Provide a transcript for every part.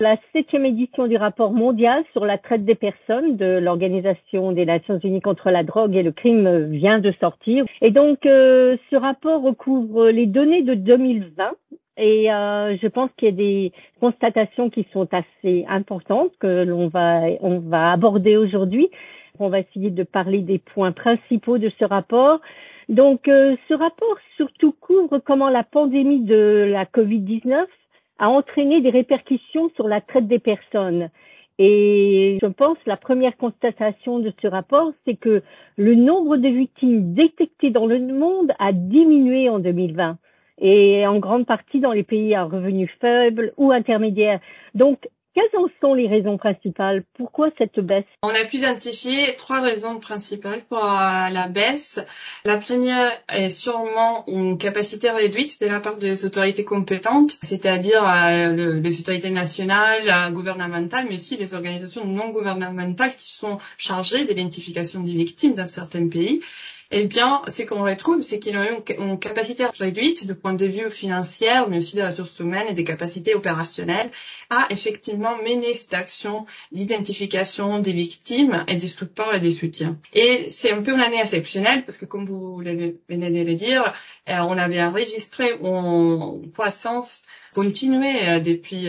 La septième édition du rapport mondial sur la traite des personnes de l'Organisation des Nations Unies contre la drogue et le crime vient de sortir. Et donc, euh, ce rapport recouvre les données de 2020 et euh, je pense qu'il y a des constatations qui sont assez importantes que l'on va on va aborder aujourd'hui. On va essayer de parler des points principaux de ce rapport. Donc, euh, ce rapport surtout couvre comment la pandémie de la Covid-19 a entraîné des répercussions sur la traite des personnes. Et je pense la première constatation de ce rapport, c'est que le nombre de victimes détectées dans le monde a diminué en 2020 et en grande partie dans les pays à revenus faibles ou intermédiaires. Donc, quelles en sont les raisons principales? Pourquoi cette baisse? On a pu identifier trois raisons principales pour euh, la baisse. La première est sûrement une capacité réduite de la part des autorités compétentes, c'est-à-dire euh, les autorités nationales, euh, gouvernementales, mais aussi les organisations non gouvernementales qui sont chargées de l'identification des victimes dans certains pays eh bien, ce qu'on retrouve, c'est qu'ils ont une capacité réduite de point de vue financier, mais aussi des ressources humaines et des capacités opérationnelles à effectivement mener cette action d'identification des victimes et des supports et des soutiens. Et c'est un peu une année exceptionnelle parce que, comme vous venez de le dire, euh, on avait enregistré une croissance continuée euh, depuis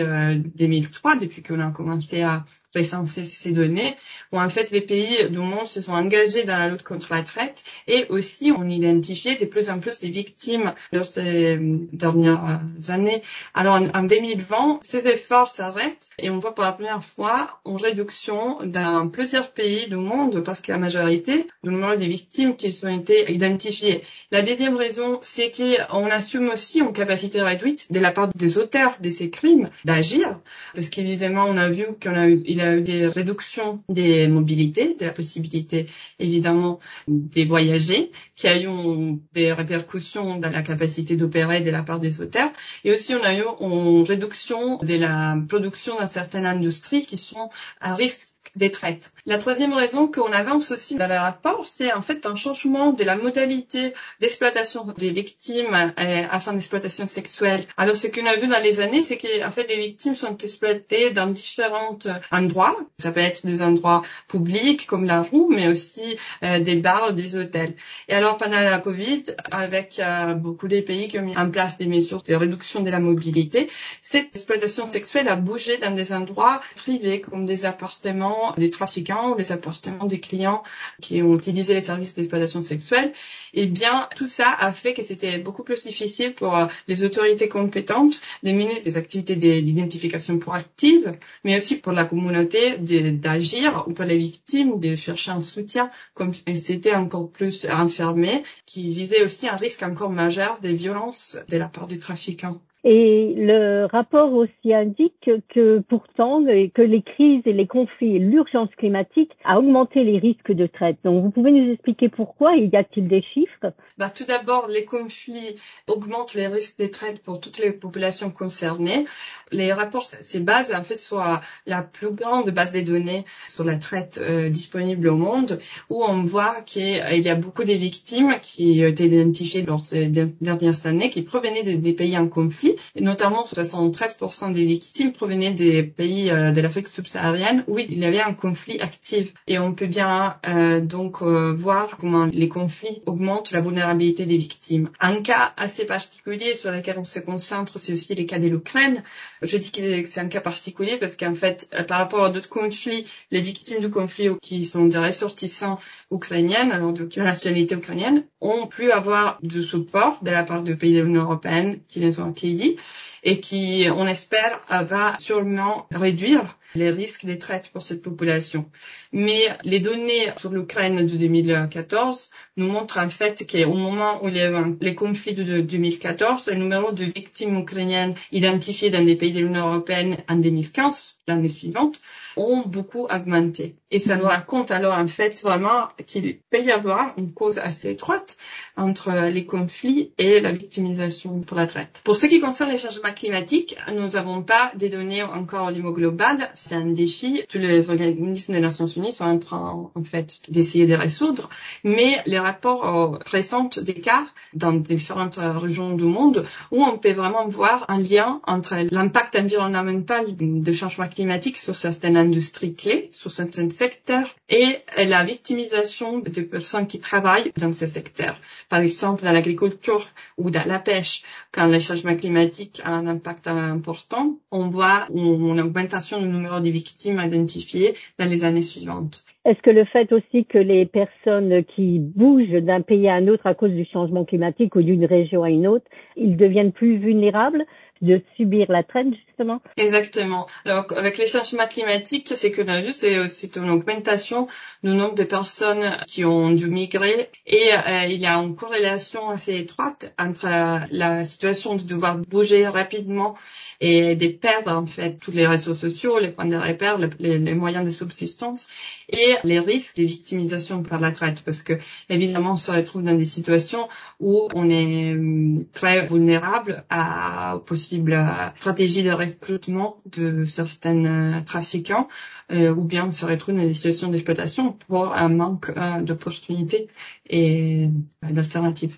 2003, euh, depuis qu'on a commencé à ces données, où en fait les pays du monde se sont engagés dans la lutte contre la traite et aussi on identifié de plus en plus des victimes lors ces dernières années. Alors en, 2020, ces efforts s'arrêtent et on voit pour la première fois une réduction dans plusieurs pays du monde parce que la majorité du nombre des victimes qui ont été identifiées. La deuxième raison, c'est qu'on assume aussi une capacité réduite de la part des auteurs de ces crimes d'agir parce qu'évidemment on a vu qu'il a eu, il a eu des réductions des mobilités, de la possibilité évidemment des voyager, qui a eu des répercussions dans la capacité d'opérer de la part des auteurs. Et aussi on a eu une réduction de la production dans certaines industries qui sont à risque des traites. La troisième raison qu'on avance aussi dans le rapport, c'est en fait un changement de la modalité d'exploitation des victimes euh, afin d'exploitation sexuelle. Alors ce qu'on a vu dans les années, c'est qu'en fait les victimes sont exploitées dans différents endroits. Ça peut être des endroits publics comme la rue, mais aussi euh, des bars, des hôtels. Et alors pendant la Covid, avec euh, beaucoup des pays qui ont mis en place des mesures de réduction de la mobilité, cette exploitation sexuelle a bougé dans des endroits privés comme des appartements des trafiquants, appartements des clients qui ont utilisé les services d'exploitation sexuelle, eh bien, tout ça a fait que c'était beaucoup plus difficile pour euh, les autorités compétentes de mener des activités d'identification proactive, mais aussi pour la communauté d'agir ou pour les victimes de chercher un soutien comme elles étaient encore plus enfermées, qui visait aussi un risque encore majeur des violences de la part du trafiquant. Et le rapport aussi indique que pourtant que les crises et les conflits et l'urgence climatique a augmenté les risques de traite. Donc vous pouvez nous expliquer pourquoi y a-t-il des chiffres? Bah, Tout d'abord, les conflits augmentent les risques de traite pour toutes les populations concernées. Les rapports se basent en fait sur la plus grande base de données sur la traite euh, disponible au monde, où on voit qu'il y a beaucoup de victimes qui ont été identifiées lors ces dernières années, qui provenaient des pays en conflit et notamment 73% des victimes provenaient des pays euh, de l'Afrique subsaharienne où il y avait un conflit actif. Et on peut bien euh, donc euh, voir comment les conflits augmentent la vulnérabilité des victimes. Un cas assez particulier sur lequel on se concentre, c'est aussi les cas de l'Ukraine. Je dis que c'est un cas particulier parce qu'en fait, par rapport à d'autres conflits, les victimes du conflit qui sont des ressortissants ukrainiennes, alors de nationalité ukrainienne, ont pu avoir du support de la part de pays de l'Union européenne qui les ont accueillis Merci et qui, on espère, va sûrement réduire les risques des traites pour cette population. Mais les données sur l'Ukraine de 2014 nous montrent en fait qu'au moment où les, les conflits de 2014, le numéro de victimes ukrainiennes identifiées dans les pays de l'Union européenne en 2015, l'année suivante, ont beaucoup augmenté. Et ça nous raconte alors en fait vraiment qu'il peut y avoir une cause assez étroite entre les conflits et la victimisation pour la traite. Pour ce qui concerne les changements climatique, nous n'avons pas des données encore au niveau global. C'est un défi. Tous les organismes des Nations Unies sont en train, en fait, d'essayer de résoudre. Mais les rapports euh, présentent des cas dans différentes régions du monde où on peut vraiment voir un lien entre l'impact environnemental du changement climatique sur certaines industries clés, sur certains secteurs et la victimisation des personnes qui travaillent dans ces secteurs. Par exemple, dans l'agriculture ou dans la pêche, quand le changement climatique a un impact important, on voit une augmentation du nombre de victimes identifiées dans les années suivantes. Est-ce que le fait aussi que les personnes qui bougent d'un pays à un autre à cause du changement climatique ou d'une région à une autre, ils deviennent plus vulnérables de subir la traite justement. Exactement. Alors avec les changements climatiques, c'est que vu, c'est une augmentation du nombre de personnes qui ont dû migrer. Et euh, il y a une corrélation assez étroite entre la situation de devoir bouger rapidement et de perdre en fait tous les réseaux sociaux, les points de repère, les, moyens de subsistance et les risques de victimisation par la traite. Parce que évidemment on se retrouve dans des situations où on est hum, très vulnérable à possibles stratégies de recrutement de certains euh, trafiquants euh, ou bien on se retrouve dans des situations d'exploitation pour un manque euh, d'opportunités et d'alternatives.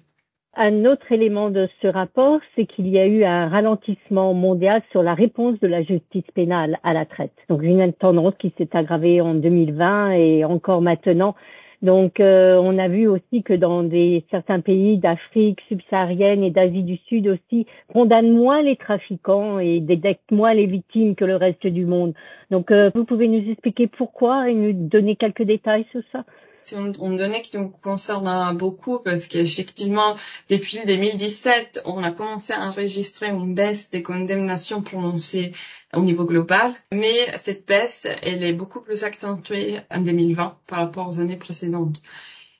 Un autre élément de ce rapport, c'est qu'il y a eu un ralentissement mondial sur la réponse de la justice pénale à la traite. Donc une tendance qui s'est aggravée en 2020 et encore maintenant. Donc euh, on a vu aussi que dans des certains pays d'Afrique subsaharienne et d'Asie du Sud aussi condamnent moins les trafiquants et détectent moins les victimes que le reste du monde. Donc euh, vous pouvez nous expliquer pourquoi et nous donner quelques détails sur ça? Une, donnée qui nous concerne beaucoup parce qu'effectivement, depuis 2017, on a commencé à enregistrer une baisse des condamnations prononcées au niveau global, mais cette baisse, elle est beaucoup plus accentuée en 2020 par rapport aux années précédentes.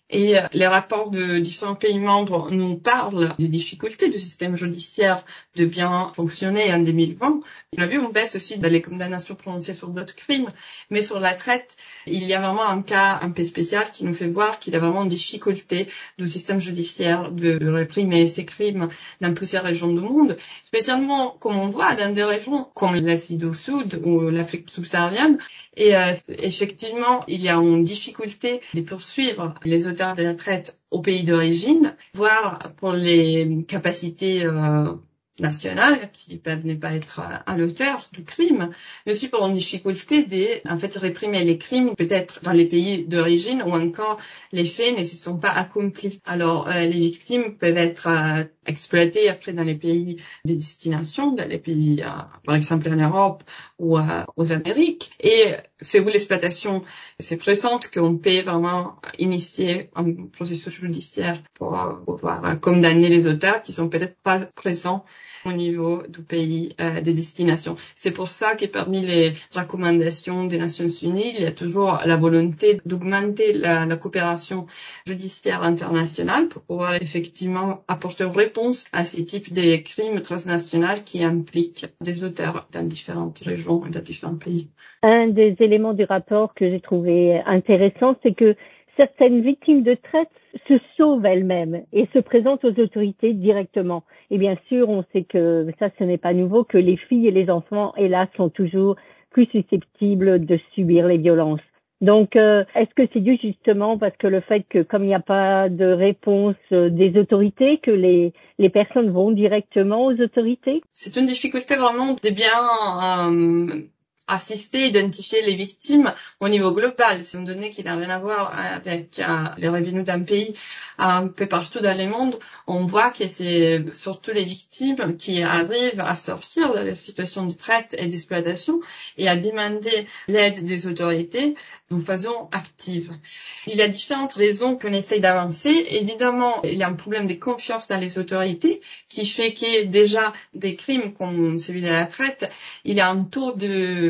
Et euh, les rapports de différents pays membres nous parlent des difficultés du système judiciaire de bien fonctionner en 2020. On a vu une baisse aussi dans les condamnations prononcées sur d'autres crimes, mais sur la traite, il y a vraiment un cas un peu spécial qui nous fait voir qu'il y a vraiment une difficulté du système judiciaire de réprimer ces crimes dans plusieurs régions du monde, spécialement comme on voit dans des régions comme l'Asie du Sud ou l'Afrique subsaharienne. Et euh, effectivement, il y a une difficulté de poursuivre les auteurs de la traite au pays d'origine, voire pour les capacités euh, nationales qui peuvent ne pas être à l'auteur du crime, mais aussi pour une difficulté de en fait réprimer les crimes peut-être dans les pays d'origine ou encore les faits ne se sont pas accomplis. Alors euh, les victimes peuvent être euh, exploitées après dans les pays de destination, dans les pays euh, par exemple en Europe ou aux Amériques et c'est où l'exploitation c'est présente qu'on peut vraiment initier un processus judiciaire pour pouvoir condamner les auteurs qui sont peut-être pas présents au niveau du pays euh, de destination. C'est pour ça que parmi les recommandations des Nations Unies, il y a toujours la volonté d'augmenter la, la, coopération judiciaire internationale pour pouvoir effectivement apporter une réponse à ces types de crimes transnationaux qui impliquent des auteurs dans différentes régions et dans différents pays. Un des éléments du rapport que j'ai trouvé intéressant, c'est que certaines victimes de traite se sauvent elles-mêmes et se présentent aux autorités directement. Et bien sûr, on sait que ça, ce n'est pas nouveau, que les filles et les enfants, hélas, sont toujours plus susceptibles de subir les violences. Donc, euh, est-ce que c'est dû justement parce que le fait que comme il n'y a pas de réponse euh, des autorités, que les, les personnes vont directement aux autorités? C'est une difficulté vraiment de bien euh, assister, identifier les victimes au niveau global. C'est une donnée qui n'a rien à voir avec euh, les revenus d'un pays un peu partout dans le monde. On voit que c'est surtout les victimes qui arrivent à sortir de la situation de traite et d'exploitation et à demander l'aide des autorités d'une façon active. Il y a différentes raisons qu'on essaye d'avancer. Évidemment, il y a un problème de confiance dans les autorités qui fait que déjà des crimes comme celui de la traite, il y a un taux de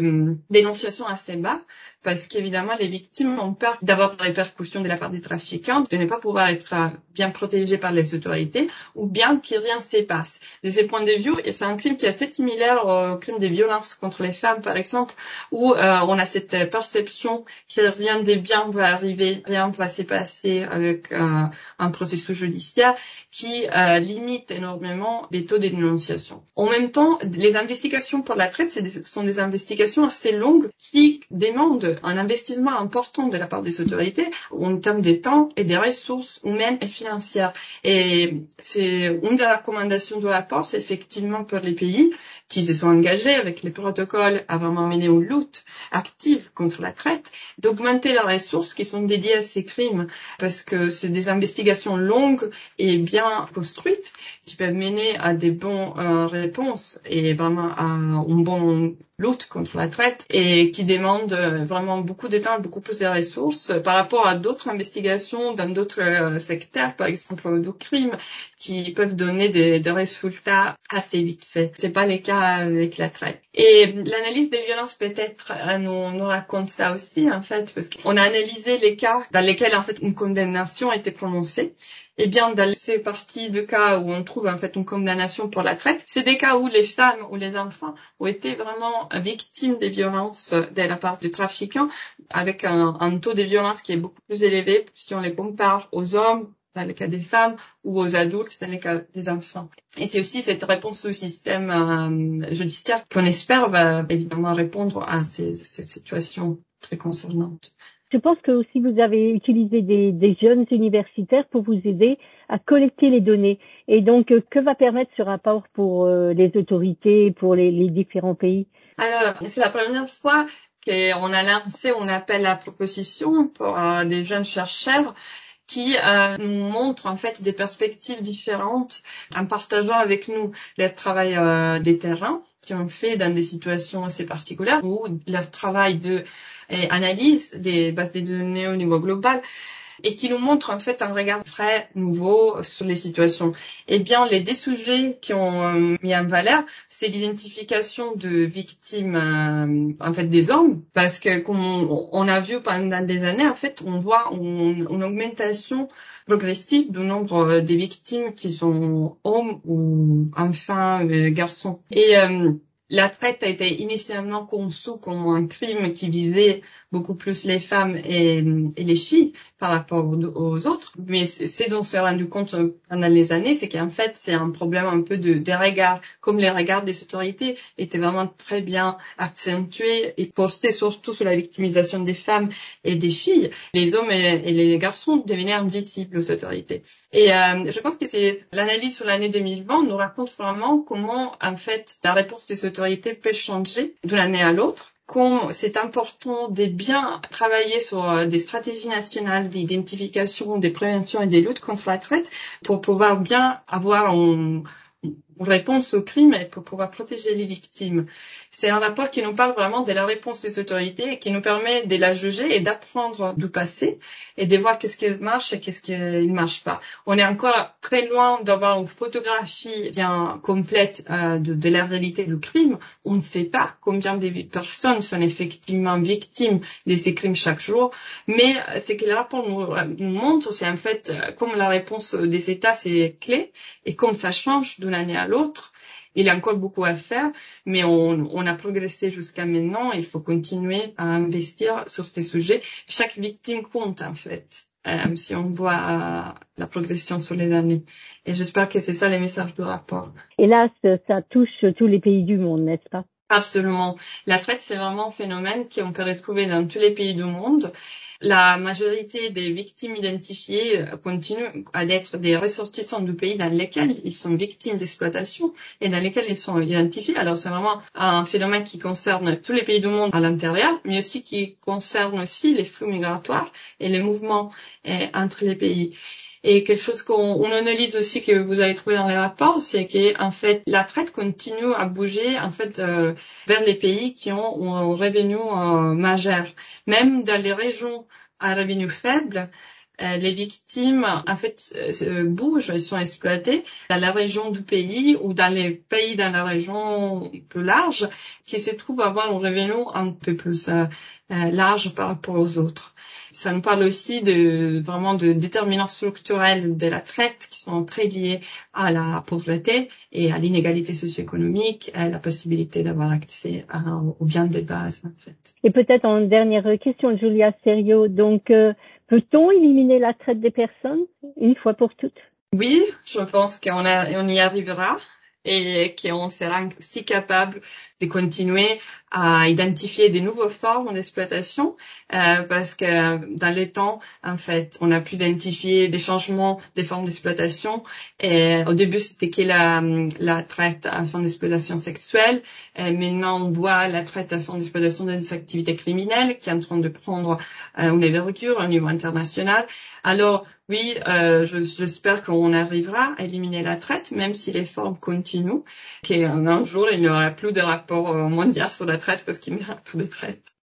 dénonciation assez bas. Parce qu'évidemment, les victimes ont peur d'avoir des répercussions de la part des trafiquants, de ne pas pouvoir être euh, bien protégées par les autorités, ou bien que rien se passe. De ce point de vue, c'est un crime qui est assez similaire au crime des violences contre les femmes, par exemple, où euh, on a cette perception que rien de bien va arriver, rien va se passer avec euh, un processus judiciaire qui limite énormément les taux de dénonciation. En même temps, les investigations pour la traite des, sont des investigations assez longues qui demandent un investissement important de la part des autorités en termes de temps et des ressources humaines et financières. Et c'est une des recommandations du rapport, c'est effectivement pour les pays qui se sont engagés avec les protocoles à vraiment mener une lutte active contre la traite, d'augmenter les ressources qui sont dédiées à ces crimes, parce que c'est des investigations longues et bien construites qui peuvent mener à des bonnes euh, réponses et vraiment à une bonne lutte contre la traite et qui demandent euh, vraiment beaucoup de temps beaucoup plus de ressources par rapport à d'autres investigations dans d'autres euh, secteurs, par exemple du crime, qui peuvent donner des, des résultats assez vite faits. C'est pas le cas avec la traite. Et l'analyse des violences peut-être euh, nous, nous raconte ça aussi en fait, parce qu'on a analysé les cas dans lesquels en fait une condamnation a été prononcée. Eh bien, dans ces parties de cas où on trouve en fait une condamnation pour la traite, c'est des cas où les femmes ou les enfants ont été vraiment victimes des violences de la part du trafiquant, avec un, un taux de violence qui est beaucoup plus élevé si on les compare aux hommes dans le cas des femmes ou aux adultes dans le cas des enfants. Et c'est aussi cette réponse au système euh, judiciaire qu'on espère va évidemment répondre à ces, ces situations très concernantes. Je pense que aussi vous avez utilisé des, des, jeunes universitaires pour vous aider à collecter les données. Et donc, euh, que va permettre ce rapport pour euh, les autorités, pour les, les différents pays? Alors, c'est la première fois qu'on a lancé, on appelle la proposition pour euh, des jeunes chercheurs qui euh, nous montrent en fait des perspectives différentes en partageant avec nous leur travail euh, des terrains qui ont fait dans des situations assez particulières ou leur travail de analyse des bases de données au niveau global et qui nous montre en fait un regard très nouveau sur les situations. Eh bien, les deux sujets qui ont euh, mis en valeur, c'est l'identification de victimes euh, en fait des hommes, parce que comme on, a vu pendant des années, en fait, on voit une, augmentation progressive du nombre euh, des victimes qui sont hommes ou enfants, garçons. Et la traite a été initialement conçue comme un crime qui visait beaucoup plus les femmes et, les filles par rapport aux, autres. Mais c'est dont on s'est rendu compte pendant les années, c'est qu'en fait, c'est un problème un peu de, des regards. Comme les regards des autorités étaient vraiment très bien accentués et postés surtout sur la victimisation des femmes et des filles, les hommes et, les garçons devenaient invisibles aux autorités. Et euh, je pense que l'analyse sur l'année 2020 nous raconte vraiment comment, en fait, la réponse des autorités peut changer d'une année à l'autre c'est important de bien travailler sur euh, des stratégies nationales d'identification, de prévention et des luttes contre la traite pour pouvoir bien avoir un, réponse au crime et pour pouvoir protéger les victimes. C'est un rapport qui nous parle vraiment de la réponse des autorités et qui nous permet de la juger et d'apprendre du passé et de voir qu'est-ce qui marche et qu'est-ce qui ne marche pas. On est encore très loin d'avoir une photographie bien complète euh, de, la réalité du crime. On ne sait pas combien de personnes sont effectivement victimes de ces crimes chaque jour, mais ce que le rapport nous, montre, c'est en fait comme la réponse des États c'est clé et comme ça change d'une année à l'autre. Il y a encore beaucoup à faire, mais on, on a progressé jusqu'à maintenant. Il faut continuer à investir sur ces sujets. Chaque victime compte en fait. Euh, si on voit euh, la progression sur les années. Et j'espère que c'est ça les messages du rapport. Hélas, ça touche tous les pays du monde, n'est-ce pas? Absolument. La traite, c'est vraiment un phénomène qu'on peut retrouver dans tous les pays du monde. La majorité des victimes identifiées euh, continuent à être des ressortissants du pays dans lesquels ils sont victimes d'exploitation et dans lesquels ils sont identifiés. Alors c'est vraiment un phénomène qui concerne tous les pays du monde à l'intérieur, mais aussi qui concerne aussi les flux migratoires et les mouvements euh, entre les pays. Et quelque chose qu'on analyse aussi que vous avez trouvé dans les rapports, c'est qu'en fait la traite continue à bouger en fait euh, vers les pays qui ont un revenu euh, majeur. Même dans les régions à revenu faible, euh, les victimes, en fait, bougent, elles sont exploitées dans la région du pays ou dans les pays dans la région plus large, qui se trouvent avoir un revenu un peu plus large par rapport aux autres. Ça nous parle aussi de vraiment de déterminants structurels de la traite qui sont très liés à la pauvreté et à l'inégalité socio-économique, à la possibilité d'avoir accès aux biens de base en fait. Et peut-être en dernière question, Julia Serio, donc euh, peut-on éliminer la traite des personnes une fois pour toutes? Oui, je pense qu'on on y arrivera et qu'on sera aussi capable de continuer à identifier des nouvelles formes d'exploitation euh, parce que dans les temps, en fait, on a pu identifier des changements des formes d'exploitation. Et au début, c'était que la, la traite à fin d'exploitation sexuelle. Et maintenant, on voit la traite à fin d'exploitation d'une activité criminelle qui est en train de prendre euh, une ouverture au niveau international. Alors, oui, euh, j'espère qu'on arrivera à éliminer la traite, même si les formes continuent, qu'un jour, il n'y aura plus de rapport mondial sur la traite parce qu'il n'y aura plus de traite.